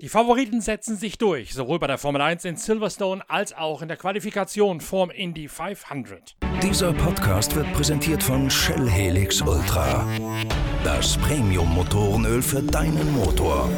Die Favoriten setzen sich durch, sowohl bei der Formel 1 in Silverstone als auch in der Qualifikation vorm Indy 500. Dieser Podcast wird präsentiert von Shell Helix Ultra. Das Premium-Motorenöl für deinen Motor.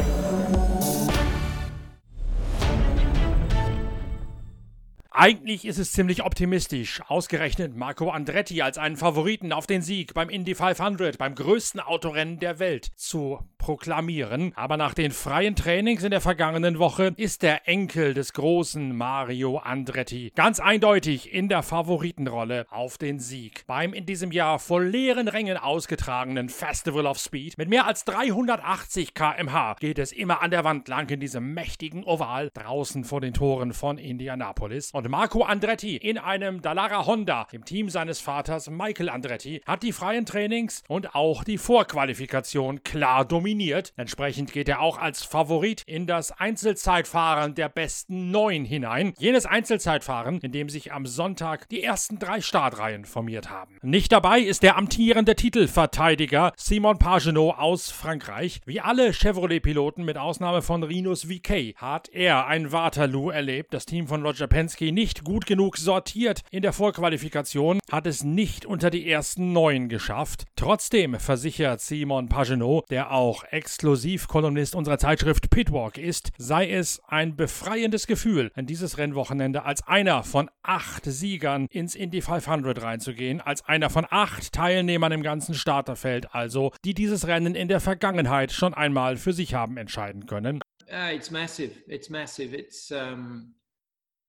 Eigentlich ist es ziemlich optimistisch, ausgerechnet Marco Andretti als einen Favoriten auf den Sieg beim Indy 500, beim größten Autorennen der Welt, zu proklamieren. Aber nach den freien Trainings in der vergangenen Woche ist der Enkel des großen Mario Andretti ganz eindeutig in der Favoritenrolle auf den Sieg. Beim in diesem Jahr vor leeren Rängen ausgetragenen Festival of Speed mit mehr als 380 km/h geht es immer an der Wand lang in diesem mächtigen Oval draußen vor den Toren von Indianapolis. Und Marco Andretti in einem Dallara Honda, im Team seines Vaters Michael Andretti, hat die freien Trainings und auch die Vorqualifikation klar dominiert. Entsprechend geht er auch als Favorit in das Einzelzeitfahren der besten neun hinein. Jenes Einzelzeitfahren, in dem sich am Sonntag die ersten drei Startreihen formiert haben. Nicht dabei ist der amtierende Titelverteidiger Simon Pagenaud aus Frankreich. Wie alle Chevrolet-Piloten mit Ausnahme von Rinus VK hat er ein Waterloo erlebt. Das Team von Roger Penske nicht gut genug sortiert in der Vorqualifikation, hat es nicht unter die ersten neun geschafft. Trotzdem versichert Simon Pagenaud, der auch Exklusivkolumnist unserer Zeitschrift Pitwalk ist, sei es ein befreiendes Gefühl, in dieses Rennwochenende als einer von acht Siegern ins Indy 500 reinzugehen, als einer von acht Teilnehmern im ganzen Starterfeld also, die dieses Rennen in der Vergangenheit schon einmal für sich haben entscheiden können. Uh, it's massive. It's massive. It's um,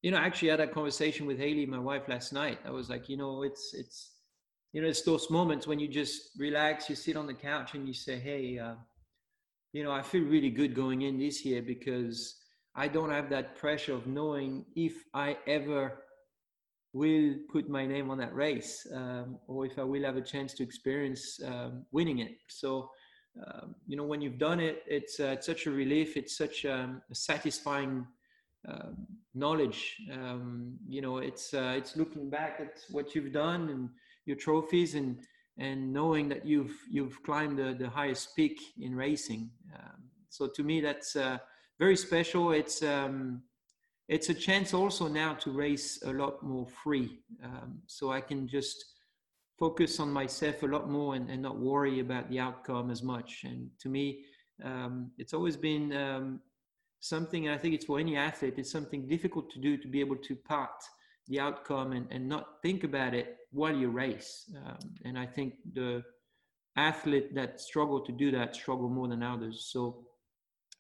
you know, I actually had a conversation with Haley, my wife, last night. I was like, you know, it's it's you know, it's those moments when you just relax, you sit on the couch, and you say, hey, uh, you know, I feel really good going in this year because I don't have that pressure of knowing if I ever will put my name on that race um, or if I will have a chance to experience um, winning it. So. Um, you know, when you've done it, it's, uh, it's such a relief. It's such um, a satisfying um, knowledge. Um, you know, it's uh, it's looking back at what you've done and your trophies, and and knowing that you've you've climbed the, the highest peak in racing. Um, so to me, that's uh, very special. It's um, it's a chance also now to race a lot more free. Um, so I can just focus on myself a lot more and, and not worry about the outcome as much. And to me, um, it's always been um, something, I think it's for any athlete, it's something difficult to do to be able to part the outcome and, and not think about it while you race. Um, and I think the athlete that struggle to do that struggle more than others. So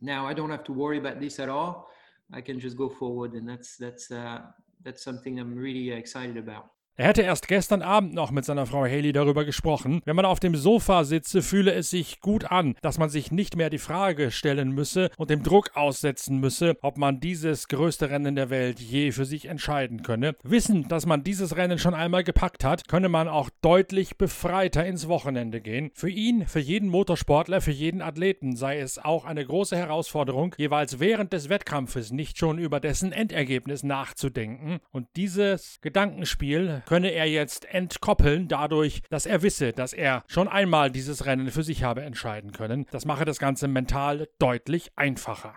now I don't have to worry about this at all. I can just go forward, and that's that's uh, that's something I'm really excited about. Er hätte erst gestern Abend noch mit seiner Frau Haley darüber gesprochen. Wenn man auf dem Sofa sitze, fühle es sich gut an, dass man sich nicht mehr die Frage stellen müsse und dem Druck aussetzen müsse, ob man dieses größte Rennen der Welt je für sich entscheiden könne. Wissen, dass man dieses Rennen schon einmal gepackt hat, könne man auch deutlich befreiter ins Wochenende gehen. Für ihn, für jeden Motorsportler, für jeden Athleten sei es auch eine große Herausforderung, jeweils während des Wettkampfes nicht schon über dessen Endergebnis nachzudenken. Und dieses Gedankenspiel könne er jetzt entkoppeln, dadurch, dass er wisse, dass er schon einmal dieses Rennen für sich habe entscheiden können. Das mache das Ganze mental deutlich einfacher.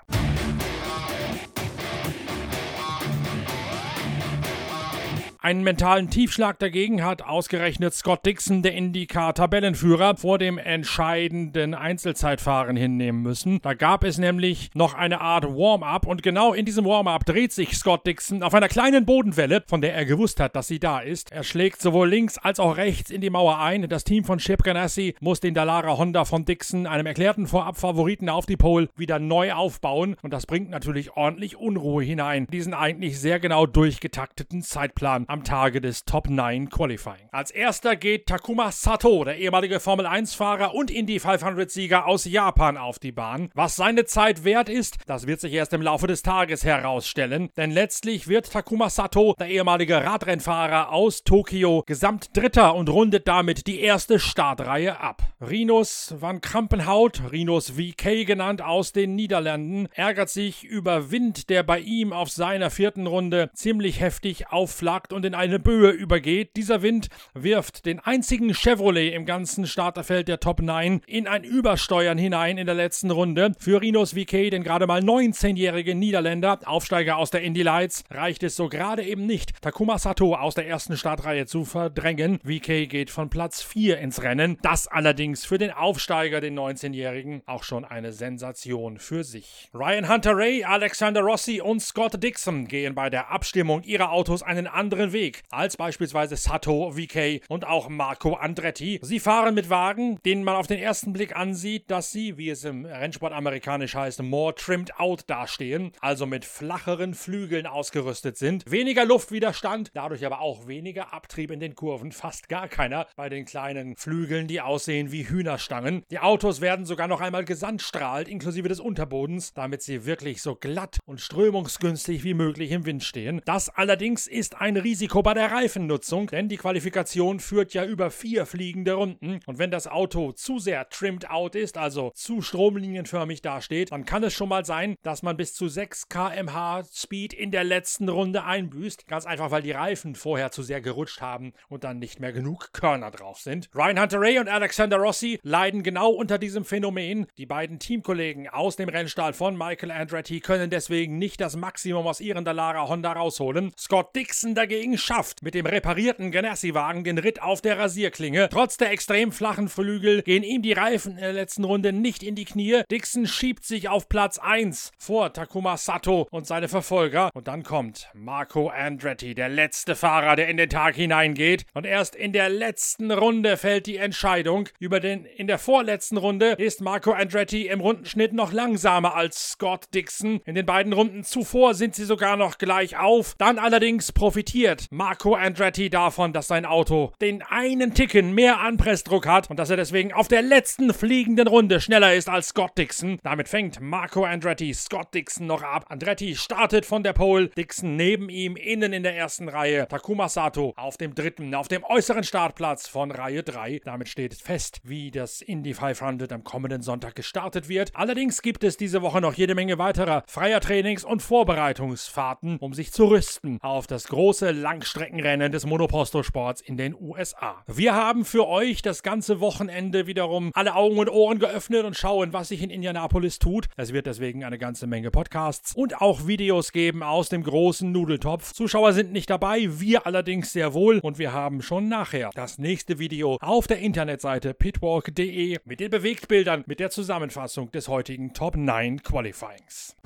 Einen mentalen Tiefschlag dagegen hat ausgerechnet Scott Dixon, der IndyCar-Tabellenführer, vor dem entscheidenden Einzelzeitfahren hinnehmen müssen. Da gab es nämlich noch eine Art Warm-up und genau in diesem Warm-up dreht sich Scott Dixon auf einer kleinen Bodenwelle, von der er gewusst hat, dass sie da ist. Er schlägt sowohl links als auch rechts in die Mauer ein. Das Team von Chip Ganassi muss den Dallara Honda von Dixon, einem erklärten Vorab-Favoriten auf die Pole, wieder neu aufbauen und das bringt natürlich ordentlich Unruhe hinein. Diesen eigentlich sehr genau durchgetakteten Zeitplan am Tage des Top 9 Qualifying. Als erster geht Takuma Sato, der ehemalige Formel 1-Fahrer und Indy 500-Sieger aus Japan, auf die Bahn. Was seine Zeit wert ist, das wird sich erst im Laufe des Tages herausstellen, denn letztlich wird Takuma Sato, der ehemalige Radrennfahrer aus Tokio, Gesamtdritter und rundet damit die erste Startreihe ab. Rinus van Krampenhout, Rinus VK genannt aus den Niederlanden, ärgert sich über Wind, der bei ihm auf seiner vierten Runde ziemlich heftig aufflaggt und in eine Böe übergeht. Dieser Wind wirft den einzigen Chevrolet im ganzen Starterfeld der Top 9 in ein Übersteuern hinein in der letzten Runde. Für Rinos VK, den gerade mal 19-jährigen Niederländer, Aufsteiger aus der Indy Lights, reicht es so gerade eben nicht, Takuma Sato aus der ersten Startreihe zu verdrängen. VK geht von Platz 4 ins Rennen. Das allerdings für den Aufsteiger, den 19-jährigen, auch schon eine Sensation für sich. Ryan Hunter Ray, Alexander Rossi und Scott Dixon gehen bei der Abstimmung ihrer Autos einen anderen Weg als beispielsweise Sato, VK und auch Marco Andretti. Sie fahren mit Wagen, denen man auf den ersten Blick ansieht, dass sie, wie es im Rennsport amerikanisch heißt, more trimmed out dastehen, also mit flacheren Flügeln ausgerüstet sind. Weniger Luftwiderstand, dadurch aber auch weniger Abtrieb in den Kurven, fast gar keiner bei den kleinen Flügeln, die aussehen wie Hühnerstangen. Die Autos werden sogar noch einmal gesandstrahlt, inklusive des Unterbodens, damit sie wirklich so glatt und strömungsgünstig wie möglich im Wind stehen. Das allerdings ist ein Risiko bei der Reifennutzung, denn die Qualifikation führt ja über vier fliegende Runden und wenn das Auto zu sehr trimmed out ist, also zu stromlinienförmig dasteht, dann kann es schon mal sein, dass man bis zu 6 km/h Speed in der letzten Runde einbüßt. Ganz einfach, weil die Reifen vorher zu sehr gerutscht haben und dann nicht mehr genug Körner drauf sind. Ryan Hunter Ray und Alexander Rossi leiden genau unter diesem Phänomen. Die beiden Teamkollegen aus dem Rennstall von Michael Andretti können deswegen nicht das Maximum aus ihren Dallara Honda rausholen. Scott Dixon dagegen schafft mit dem reparierten Ganassi-Wagen den Ritt auf der Rasierklinge. Trotz der extrem flachen Flügel gehen ihm die Reifen in der letzten Runde nicht in die Knie. Dixon schiebt sich auf Platz 1 vor Takuma Sato und seine Verfolger. Und dann kommt Marco Andretti, der letzte Fahrer, der in den Tag hineingeht. Und erst in der letzten Runde fällt die Entscheidung. Über den in der vorletzten Runde ist Marco Andretti im Rundenschnitt noch langsamer als Scott Dixon. In den beiden Runden zuvor sind sie sogar noch gleich auf. Dann allerdings profitiert Marco Andretti davon, dass sein Auto den einen Ticken mehr Anpressdruck hat und dass er deswegen auf der letzten fliegenden Runde schneller ist als Scott Dixon. Damit fängt Marco Andretti Scott Dixon noch ab. Andretti startet von der Pole, Dixon neben ihm innen in der ersten Reihe. Takuma Sato auf dem dritten, auf dem äußeren Startplatz von Reihe 3. Damit steht fest, wie das Indy 500 am kommenden Sonntag gestartet wird. Allerdings gibt es diese Woche noch jede Menge weiterer freier Trainings- und Vorbereitungsfahrten, um sich zu rüsten auf das große Langstreckenrennen des Monoposto-Sports in den USA. Wir haben für euch das ganze Wochenende wiederum alle Augen und Ohren geöffnet und schauen, was sich in Indianapolis tut. Es wird deswegen eine ganze Menge Podcasts und auch Videos geben aus dem großen Nudeltopf. Zuschauer sind nicht dabei, wir allerdings sehr wohl und wir haben schon nachher das nächste Video auf der Internetseite pitwalk.de mit den Bewegtbildern mit der Zusammenfassung des heutigen Top 9 Qualifyings.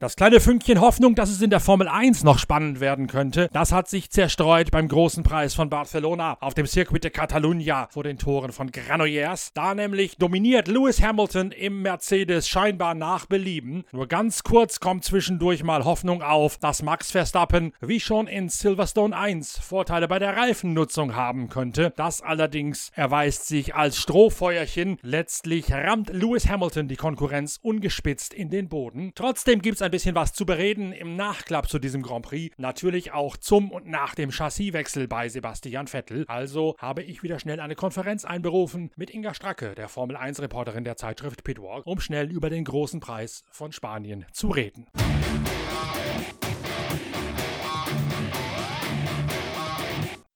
Das kleine Fünkchen Hoffnung, dass es in der Formel 1 noch spannend werden könnte, das hat sich zerstreut beim großen Preis von Barcelona auf dem Circuit de Catalunya vor den Toren von Granollers. Da nämlich dominiert Lewis Hamilton im Mercedes scheinbar nach Belieben. Nur ganz kurz kommt zwischendurch mal Hoffnung auf, dass Max Verstappen wie schon in Silverstone 1 Vorteile bei der Reifennutzung haben könnte. Das allerdings erweist sich als Strohfeuerchen. Letztlich rammt Lewis Hamilton die Konkurrenz ungespitzt in den Boden. Trotzdem gibt es ein bisschen was zu bereden im Nachklapp zu diesem Grand Prix. Natürlich auch zum und nach dem Chassiswechsel bei Sebastian Vettel. Also habe ich wieder schnell eine Konferenz einberufen mit Inga Stracke, der Formel 1 Reporterin der Zeitschrift Pitwalk, um schnell über den großen Preis von Spanien zu reden.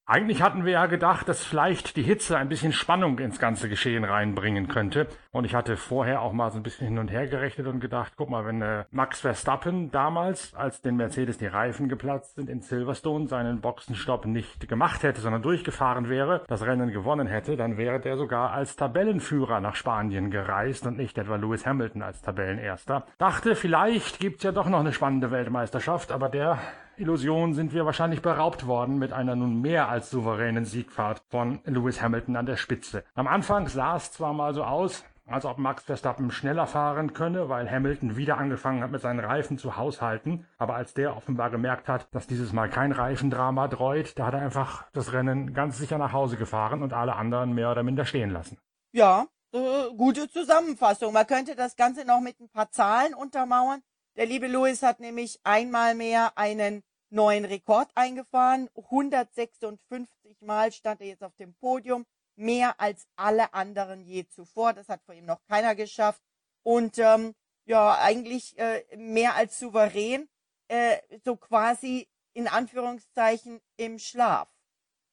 Eigentlich hatten wir ja gedacht, dass vielleicht die Hitze ein bisschen Spannung ins ganze Geschehen reinbringen könnte. Und ich hatte vorher auch mal so ein bisschen hin und her gerechnet und gedacht, guck mal, wenn äh, Max Verstappen damals, als den Mercedes die Reifen geplatzt sind in Silverstone, seinen Boxenstopp nicht gemacht hätte, sondern durchgefahren wäre, das Rennen gewonnen hätte, dann wäre der sogar als Tabellenführer nach Spanien gereist und nicht etwa Lewis Hamilton als Tabellenerster. Dachte, vielleicht gibt's ja doch noch eine spannende Weltmeisterschaft, aber der Illusion sind wir wahrscheinlich beraubt worden mit einer nun mehr als souveränen Siegfahrt von Lewis Hamilton an der Spitze. Am Anfang sah es zwar mal so aus, als ob Max Verstappen schneller fahren könne, weil Hamilton wieder angefangen hat, mit seinen Reifen zu haushalten. Aber als der offenbar gemerkt hat, dass dieses Mal kein Reifendrama dreut, da hat er einfach das Rennen ganz sicher nach Hause gefahren und alle anderen mehr oder minder stehen lassen. Ja, äh, gute Zusammenfassung. Man könnte das Ganze noch mit ein paar Zahlen untermauern. Der liebe Lewis hat nämlich einmal mehr einen neuen Rekord eingefahren. 156 Mal stand er jetzt auf dem Podium. Mehr als alle anderen je zuvor. Das hat vor ihm noch keiner geschafft. Und ähm, ja eigentlich äh, mehr als souverän, äh, so quasi in Anführungszeichen im Schlaf.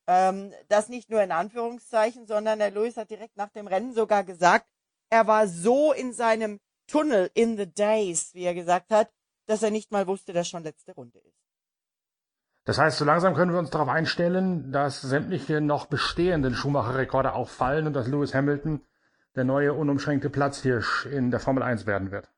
Ähm, das nicht nur in Anführungszeichen, sondern der Lewis hat direkt nach dem Rennen sogar gesagt, er war so in seinem Tunnel in the days, wie er gesagt hat, dass er nicht mal wusste, dass schon letzte Runde ist. Das heißt, so langsam können wir uns darauf einstellen, dass sämtliche noch bestehenden Schumacher-Rekorde auch fallen und dass Lewis Hamilton der neue unumschränkte Platzhirsch in der Formel 1 werden wird.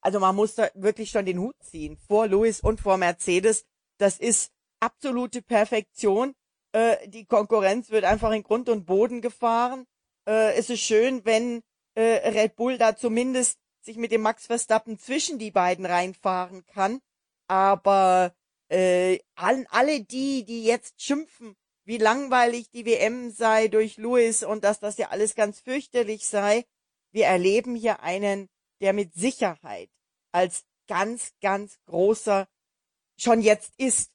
Also man muss da wirklich schon den Hut ziehen. Vor Lewis und vor Mercedes. Das ist absolute Perfektion. Äh, die Konkurrenz wird einfach in Grund und Boden gefahren. Äh, es ist schön, wenn äh, Red Bull da zumindest sich mit dem Max Verstappen zwischen die beiden reinfahren kann. Aber äh, allen, alle die, die jetzt schimpfen, wie langweilig die WM sei durch Lewis und dass das ja alles ganz fürchterlich sei, wir erleben hier einen, der mit Sicherheit als ganz, ganz großer schon jetzt ist,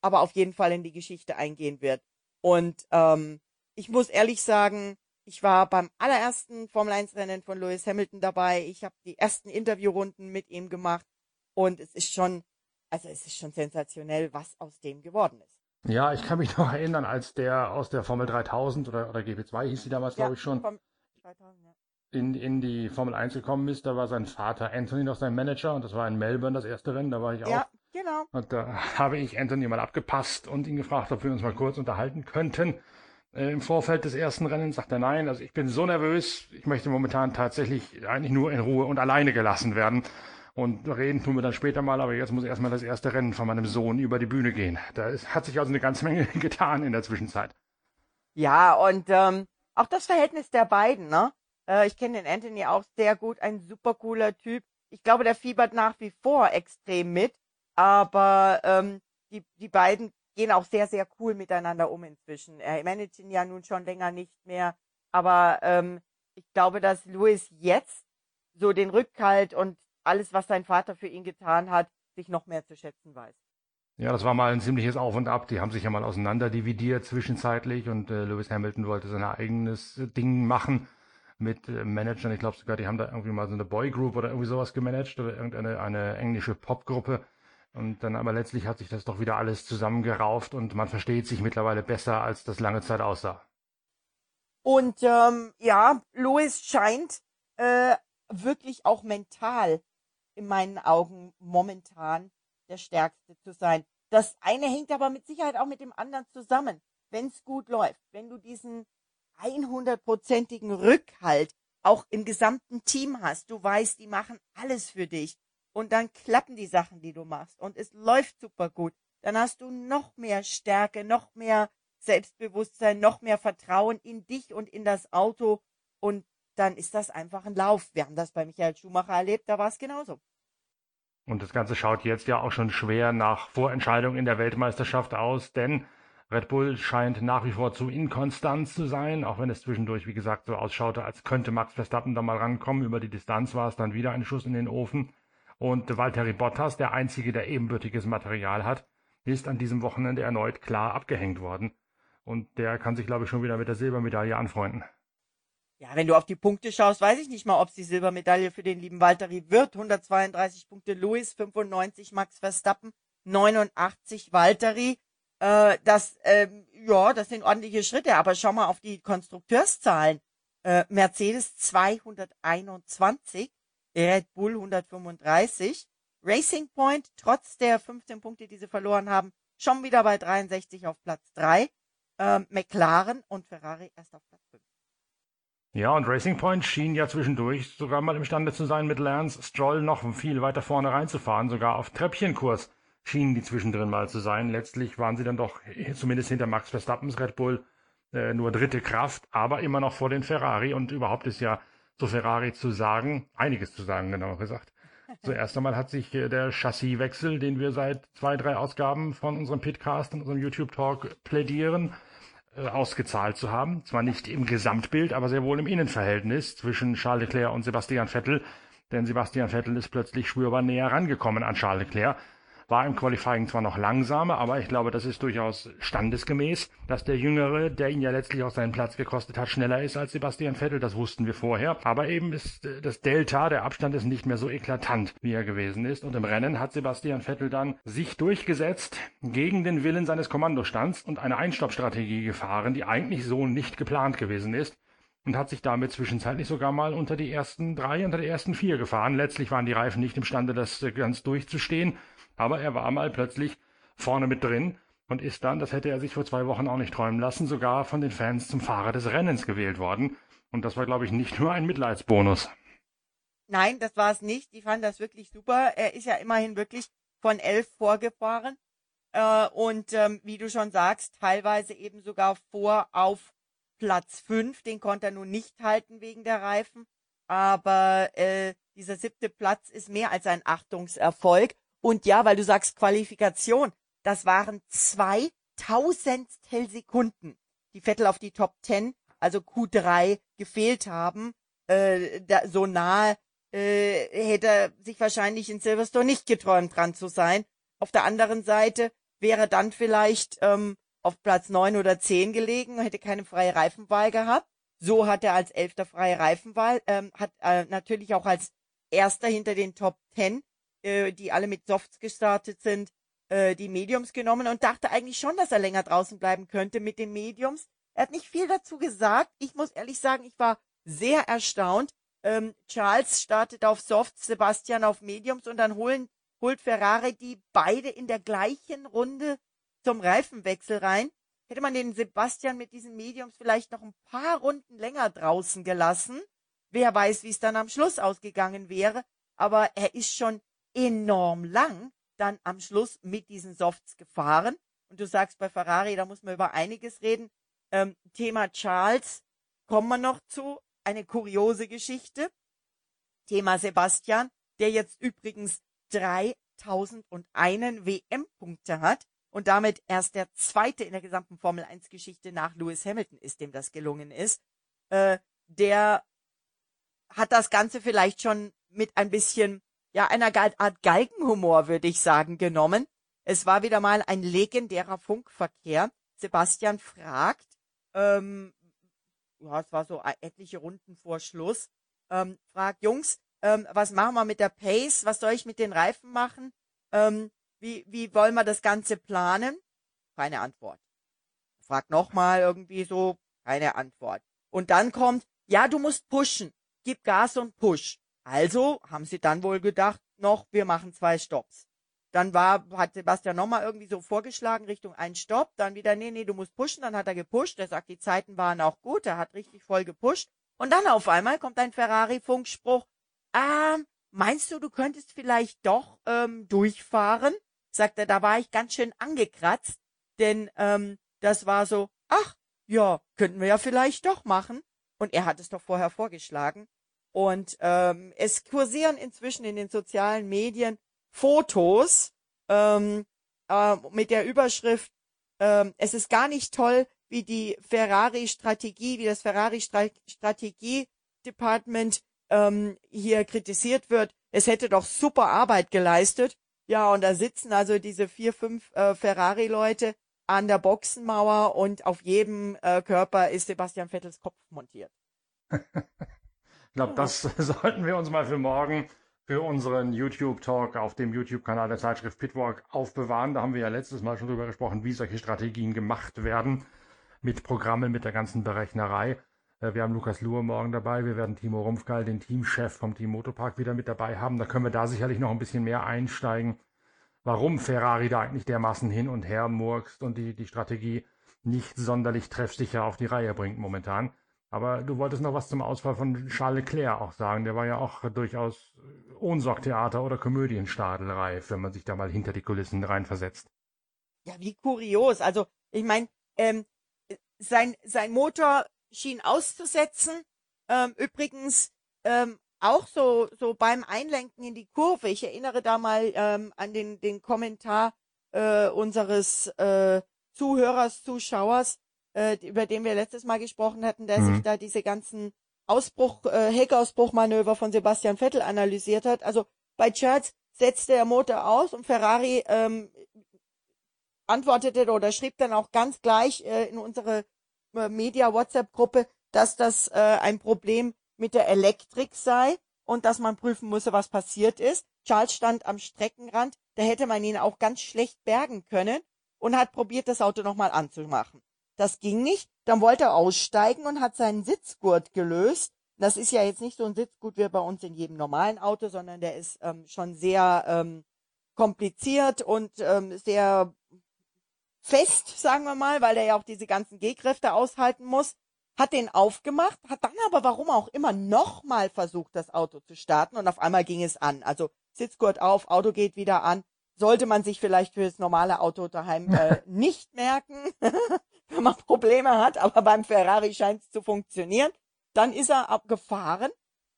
aber auf jeden Fall in die Geschichte eingehen wird. Und ähm, ich muss ehrlich sagen, ich war beim allerersten Formel 1 Rennen von Lewis Hamilton dabei. Ich habe die ersten Interviewrunden mit ihm gemacht und es ist schon also es ist schon sensationell, was aus dem geworden ist. Ja, ich kann mich noch erinnern, als der aus der Formel 3000 oder, oder GP2 hieß sie damals, ja, glaube ich schon, 3000, ja. in, in die Formel 1 gekommen ist. Da war sein Vater Anthony noch sein Manager und das war in Melbourne das erste Rennen, da war ich auch. Ja, genau. Und da habe ich Anthony mal abgepasst und ihn gefragt, ob wir uns mal kurz unterhalten könnten. Äh, Im Vorfeld des ersten Rennens sagt er nein, also ich bin so nervös, ich möchte momentan tatsächlich eigentlich nur in Ruhe und alleine gelassen werden. Und reden tun wir dann später mal, aber jetzt muss erstmal das erste Rennen von meinem Sohn über die Bühne gehen. Da ist, hat sich also eine ganze Menge getan in der Zwischenzeit. Ja, und ähm, auch das Verhältnis der beiden, ne? Äh, ich kenne den Anthony auch sehr gut, ein super cooler Typ. Ich glaube, der fiebert nach wie vor extrem mit, aber ähm, die, die beiden gehen auch sehr, sehr cool miteinander um inzwischen. Er managt ihn ja nun schon länger nicht mehr, aber ähm, ich glaube, dass Louis jetzt so den Rückhalt und alles, was sein Vater für ihn getan hat, sich noch mehr zu schätzen weiß. Ja, das war mal ein ziemliches Auf und Ab. Die haben sich ja mal auseinanderdividiert zwischenzeitlich und äh, Lewis Hamilton wollte sein eigenes äh, Ding machen mit äh, Managern. Ich glaube sogar, die haben da irgendwie mal so eine Boygroup oder irgendwie sowas gemanagt oder irgendeine eine englische Popgruppe. Und dann aber letztlich hat sich das doch wieder alles zusammengerauft und man versteht sich mittlerweile besser, als das lange Zeit aussah. Und ähm, ja, Lewis scheint äh, wirklich auch mental in meinen Augen momentan der stärkste zu sein. Das eine hängt aber mit Sicherheit auch mit dem anderen zusammen. Wenn es gut läuft, wenn du diesen 100-prozentigen Rückhalt auch im gesamten Team hast, du weißt, die machen alles für dich und dann klappen die Sachen, die du machst und es läuft super gut, dann hast du noch mehr Stärke, noch mehr Selbstbewusstsein, noch mehr Vertrauen in dich und in das Auto und dann ist das einfach ein Lauf. Wir haben das bei Michael Schumacher erlebt, da war es genauso. Und das Ganze schaut jetzt ja auch schon schwer nach Vorentscheidung in der Weltmeisterschaft aus, denn Red Bull scheint nach wie vor zu inkonstant zu sein, auch wenn es zwischendurch, wie gesagt, so ausschaute, als könnte Max Verstappen da mal rankommen. Über die Distanz war es dann wieder ein Schuss in den Ofen. Und Valtteri Bottas, der einzige, der ebenbürtiges Material hat, ist an diesem Wochenende erneut klar abgehängt worden. Und der kann sich, glaube ich, schon wieder mit der Silbermedaille anfreunden. Ja, wenn du auf die Punkte schaust, weiß ich nicht mal, ob es die Silbermedaille für den lieben Valtteri wird. 132 Punkte Lewis, 95 Max Verstappen, 89 Valtteri. Äh, das, ähm, ja, das sind ordentliche Schritte. Aber schau mal auf die Konstrukteurszahlen. Äh, Mercedes 221, Red Bull 135, Racing Point trotz der 15 Punkte, die sie verloren haben, schon wieder bei 63 auf Platz 3. Äh, McLaren und Ferrari erst auf Platz 5. Ja, und Racing Point schien ja zwischendurch sogar mal imstande zu sein, mit Lance Stroll noch viel weiter vorne reinzufahren, sogar auf Treppchenkurs schienen die zwischendrin mal zu sein. Letztlich waren sie dann doch zumindest hinter Max Verstappens Red Bull äh, nur dritte Kraft, aber immer noch vor den Ferrari und überhaupt ist ja zu Ferrari zu sagen, einiges zu sagen, genauer gesagt. Zuerst einmal hat sich äh, der Chassiswechsel, den wir seit zwei, drei Ausgaben von unserem Pitcast und unserem YouTube-Talk plädieren, äh, ausgezahlt zu haben. Zwar nicht im Gesamtbild, aber sehr wohl im Innenverhältnis zwischen Charles Leclerc und Sebastian Vettel. Denn Sebastian Vettel ist plötzlich spürbar näher rangekommen an Charles Leclerc. War im Qualifying zwar noch langsamer, aber ich glaube, das ist durchaus standesgemäß, dass der Jüngere, der ihn ja letztlich auch seinen Platz gekostet hat, schneller ist als Sebastian Vettel, das wussten wir vorher. Aber eben ist äh, das Delta, der Abstand ist nicht mehr so eklatant, wie er gewesen ist. Und im Rennen hat Sebastian Vettel dann sich durchgesetzt gegen den Willen seines Kommandostands und eine Einstoppstrategie gefahren, die eigentlich so nicht geplant gewesen ist und hat sich damit zwischenzeitlich sogar mal unter die ersten drei, unter die ersten vier gefahren. Letztlich waren die Reifen nicht imstande, das äh, ganz durchzustehen aber er war mal plötzlich vorne mit drin und ist dann, das hätte er sich vor zwei Wochen auch nicht träumen lassen, sogar von den Fans zum Fahrer des Rennens gewählt worden. Und das war, glaube ich, nicht nur ein Mitleidsbonus. Nein, das war es nicht. Die fanden das wirklich super. Er ist ja immerhin wirklich von elf vorgefahren. Äh, und ähm, wie du schon sagst, teilweise eben sogar vor auf Platz fünf. Den konnte er nun nicht halten wegen der Reifen. Aber äh, dieser siebte Platz ist mehr als ein Achtungserfolg. Und ja, weil du sagst Qualifikation, das waren 2000 Sekunden, die Vettel auf die Top 10, also Q3 gefehlt haben. Äh, da, so nahe äh, hätte er sich wahrscheinlich in Silverstone nicht geträumt dran zu sein. Auf der anderen Seite wäre dann vielleicht ähm, auf Platz 9 oder 10 gelegen, hätte keine freie Reifenwahl gehabt. So hat er als elfter freie Reifenwahl, ähm, hat äh, natürlich auch als erster hinter den Top 10 äh, die alle mit Softs gestartet sind, äh, die Mediums genommen und dachte eigentlich schon, dass er länger draußen bleiben könnte mit den Mediums. Er hat nicht viel dazu gesagt. Ich muss ehrlich sagen, ich war sehr erstaunt. Ähm, Charles startet auf Softs, Sebastian auf Mediums und dann holen, holt Ferrari die beide in der gleichen Runde zum Reifenwechsel rein. Hätte man den Sebastian mit diesen Mediums vielleicht noch ein paar Runden länger draußen gelassen. Wer weiß, wie es dann am Schluss ausgegangen wäre. Aber er ist schon enorm lang dann am Schluss mit diesen Softs gefahren. Und du sagst bei Ferrari, da muss man über einiges reden. Ähm, Thema Charles kommen wir noch zu. Eine kuriose Geschichte. Thema Sebastian, der jetzt übrigens 3001 WM-Punkte hat und damit erst der zweite in der gesamten Formel 1 Geschichte nach Lewis Hamilton ist, dem das gelungen ist. Äh, der hat das Ganze vielleicht schon mit ein bisschen ja, einer Art Galgenhumor, würde ich sagen, genommen. Es war wieder mal ein legendärer Funkverkehr. Sebastian fragt, ähm, ja, es war so etliche Runden vor Schluss, ähm, fragt, Jungs, ähm, was machen wir mit der Pace? Was soll ich mit den Reifen machen? Ähm, wie, wie wollen wir das Ganze planen? Keine Antwort. Fragt nochmal irgendwie so, keine Antwort. Und dann kommt, ja, du musst pushen. Gib Gas und push. Also haben sie dann wohl gedacht, noch, wir machen zwei Stops. Dann war, hat Sebastian nochmal irgendwie so vorgeschlagen Richtung ein Stopp, dann wieder, nee, nee, du musst pushen, dann hat er gepusht, er sagt, die Zeiten waren auch gut, er hat richtig voll gepusht. Und dann auf einmal kommt ein Ferrari-Funkspruch, ähm, meinst du, du könntest vielleicht doch ähm, durchfahren? Sagt er, da war ich ganz schön angekratzt, denn ähm, das war so, ach, ja, könnten wir ja vielleicht doch machen. Und er hat es doch vorher vorgeschlagen. Und ähm, es kursieren inzwischen in den sozialen Medien Fotos ähm, äh, mit der Überschrift, ähm, es ist gar nicht toll, wie die Ferrari-Strategie, wie das Ferrari-Strategie-Department ähm, hier kritisiert wird. Es hätte doch super Arbeit geleistet. Ja, und da sitzen also diese vier, fünf äh, Ferrari-Leute an der Boxenmauer und auf jedem äh, Körper ist Sebastian Vettels Kopf montiert. Ich glaube, das sollten wir uns mal für morgen für unseren YouTube-Talk auf dem YouTube-Kanal der Zeitschrift Pitwalk aufbewahren. Da haben wir ja letztes Mal schon drüber gesprochen, wie solche Strategien gemacht werden mit Programmen, mit der ganzen Berechnerei. Äh, wir haben Lukas Luhr morgen dabei. Wir werden Timo Rumpfgeil, den Teamchef vom Team Motopark, wieder mit dabei haben. Da können wir da sicherlich noch ein bisschen mehr einsteigen, warum Ferrari da eigentlich dermaßen hin und her murkst und die, die Strategie nicht sonderlich treffsicher auf die Reihe bringt momentan. Aber du wolltest noch was zum Ausfall von Charles Leclerc auch sagen. Der war ja auch durchaus Ohnsorgtheater oder Komödienstadelreif, wenn man sich da mal hinter die Kulissen reinversetzt. Ja, wie kurios. Also, ich meine, ähm, sein, sein Motor schien auszusetzen. Ähm, übrigens ähm, auch so, so beim Einlenken in die Kurve. Ich erinnere da mal ähm, an den, den Kommentar äh, unseres äh, Zuhörers, Zuschauers, äh, über den wir letztes Mal gesprochen hatten, der mhm. sich da diese ganzen Ausbruch, äh, Heckausbruchmanöver von Sebastian Vettel analysiert hat. Also bei Charles setzte der Motor aus und Ferrari ähm, antwortete oder schrieb dann auch ganz gleich äh, in unsere Media-WhatsApp-Gruppe, dass das äh, ein Problem mit der Elektrik sei und dass man prüfen müsse, was passiert ist. Charles stand am Streckenrand, da hätte man ihn auch ganz schlecht bergen können und hat probiert, das Auto nochmal anzumachen. Das ging nicht, dann wollte er aussteigen und hat seinen Sitzgurt gelöst. Das ist ja jetzt nicht so ein Sitzgurt wie bei uns in jedem normalen Auto, sondern der ist ähm, schon sehr ähm, kompliziert und ähm, sehr fest, sagen wir mal, weil er ja auch diese ganzen Gehkräfte aushalten muss, hat den aufgemacht, hat dann aber warum auch immer nochmal versucht, das Auto zu starten und auf einmal ging es an. Also Sitzgurt auf, Auto geht wieder an. Sollte man sich vielleicht für das normale Auto daheim äh, nicht merken, wenn man Probleme hat, aber beim Ferrari scheint es zu funktionieren. Dann ist er abgefahren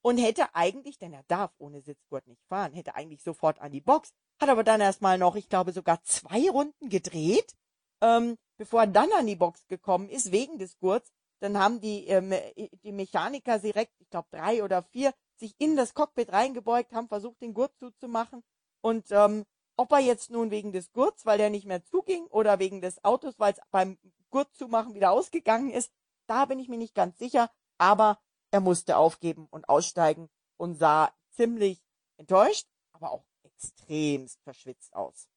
und hätte eigentlich, denn er darf ohne Sitzgurt nicht fahren, hätte eigentlich sofort an die Box, hat aber dann erstmal noch, ich glaube, sogar zwei Runden gedreht, ähm, bevor er dann an die Box gekommen ist, wegen des Gurts, dann haben die, ähm, die Mechaniker direkt, ich glaube drei oder vier, sich in das Cockpit reingebeugt, haben versucht, den Gurt zuzumachen. Und ähm, ob er jetzt nun wegen des Gurts, weil der nicht mehr zuging, oder wegen des Autos, weil es beim Gurt zumachen wieder ausgegangen ist, da bin ich mir nicht ganz sicher. Aber er musste aufgeben und aussteigen und sah ziemlich enttäuscht, aber auch extremst verschwitzt aus.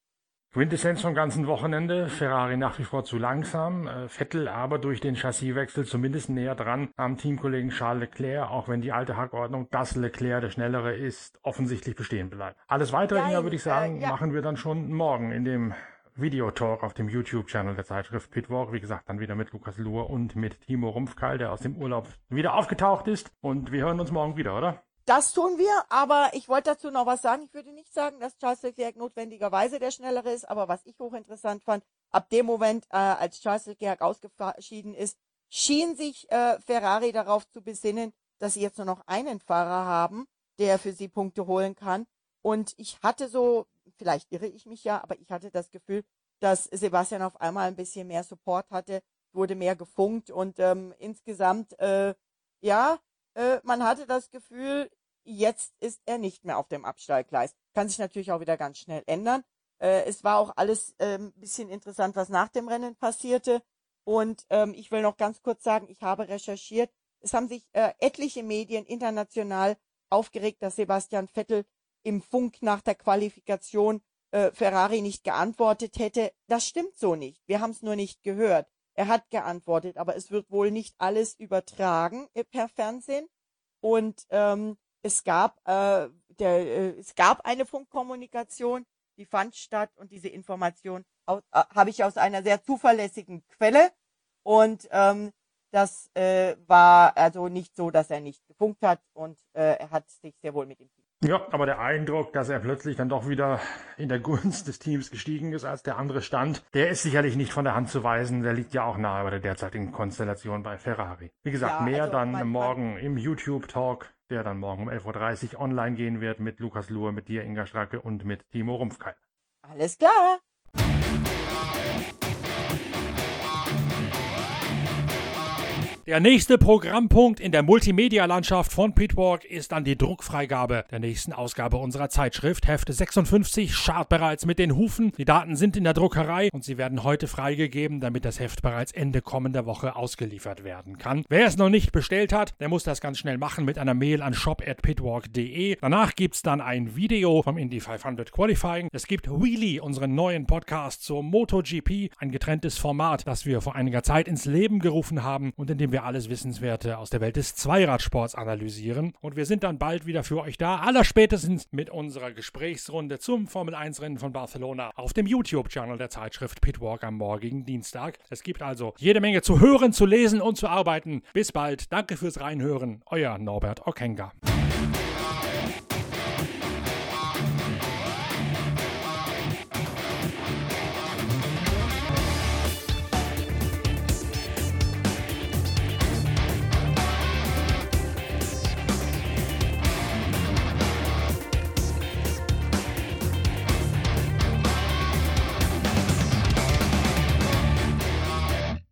Quintessenz vom ganzen Wochenende. Ferrari nach wie vor zu langsam. Äh, Vettel aber durch den Chassiswechsel zumindest näher dran am Teamkollegen Charles Leclerc, auch wenn die alte Hackordnung, dass Leclerc der Schnellere ist, offensichtlich bestehen bleibt. Alles weitere, Inga, würde ich sagen, äh, ja. machen wir dann schon morgen in dem Videotalk auf dem YouTube-Channel der Zeitschrift Pitwalk. Wie gesagt, dann wieder mit Lukas Luhr und mit Timo Rumpfkeil, der aus dem Urlaub wieder aufgetaucht ist. Und wir hören uns morgen wieder, oder? Das tun wir, aber ich wollte dazu noch was sagen. Ich würde nicht sagen, dass Charles Leclerc notwendigerweise der Schnellere ist, aber was ich hochinteressant fand, ab dem Moment, äh, als Charles Leclerc ausgeschieden ist, schien sich äh, Ferrari darauf zu besinnen, dass sie jetzt nur noch einen Fahrer haben, der für sie Punkte holen kann. Und ich hatte so, vielleicht irre ich mich ja, aber ich hatte das Gefühl, dass Sebastian auf einmal ein bisschen mehr Support hatte, wurde mehr gefunkt und ähm, insgesamt, äh, ja, äh, man hatte das Gefühl, jetzt ist er nicht mehr auf dem Abstellgleis. Kann sich natürlich auch wieder ganz schnell ändern. Äh, es war auch alles äh, ein bisschen interessant, was nach dem Rennen passierte. Und ähm, ich will noch ganz kurz sagen, ich habe recherchiert. Es haben sich äh, etliche Medien international aufgeregt, dass Sebastian Vettel im Funk nach der Qualifikation äh, Ferrari nicht geantwortet hätte. Das stimmt so nicht. Wir haben es nur nicht gehört. Er hat geantwortet, aber es wird wohl nicht alles übertragen äh, per Fernsehen. Und ähm, es gab äh, der, äh, es gab eine Funkkommunikation, die fand statt und diese Information äh, habe ich aus einer sehr zuverlässigen Quelle und ähm, das äh, war also nicht so, dass er nicht gefunkt hat und äh, er hat sich sehr wohl mit Team ja, aber der Eindruck, dass er plötzlich dann doch wieder in der Gunst des Teams gestiegen ist, als der andere stand, der ist sicherlich nicht von der Hand zu weisen. Der liegt ja auch nahe bei der derzeitigen Konstellation bei Ferrari. Wie gesagt, ja, mehr also dann mein, morgen im YouTube-Talk, der dann morgen um 11.30 Uhr online gehen wird mit Lukas Luhr, mit dir, Inga Stracke und mit Timo Rumpfkeil. Alles klar. Der nächste Programmpunkt in der Multimedia-Landschaft von Pitwalk ist dann die Druckfreigabe der nächsten Ausgabe unserer Zeitschrift. Hefte 56 schart bereits mit den Hufen. Die Daten sind in der Druckerei und sie werden heute freigegeben, damit das Heft bereits Ende kommender Woche ausgeliefert werden kann. Wer es noch nicht bestellt hat, der muss das ganz schnell machen mit einer Mail an shop@pitwalk.de. Danach gibt's dann ein Video vom Indy 500 Qualifying. Es gibt Wheelie, unseren neuen Podcast zur MotoGP, ein getrenntes Format, das wir vor einiger Zeit ins Leben gerufen haben und in dem wir alles Wissenswerte aus der Welt des Zweiradsports analysieren. Und wir sind dann bald wieder für euch da, allerspätestens mit unserer Gesprächsrunde zum Formel 1 Rennen von Barcelona auf dem YouTube-Channel der Zeitschrift Pitwalk am morgigen Dienstag. Es gibt also jede Menge zu hören, zu lesen und zu arbeiten. Bis bald. Danke fürs Reinhören. Euer Norbert Okenga.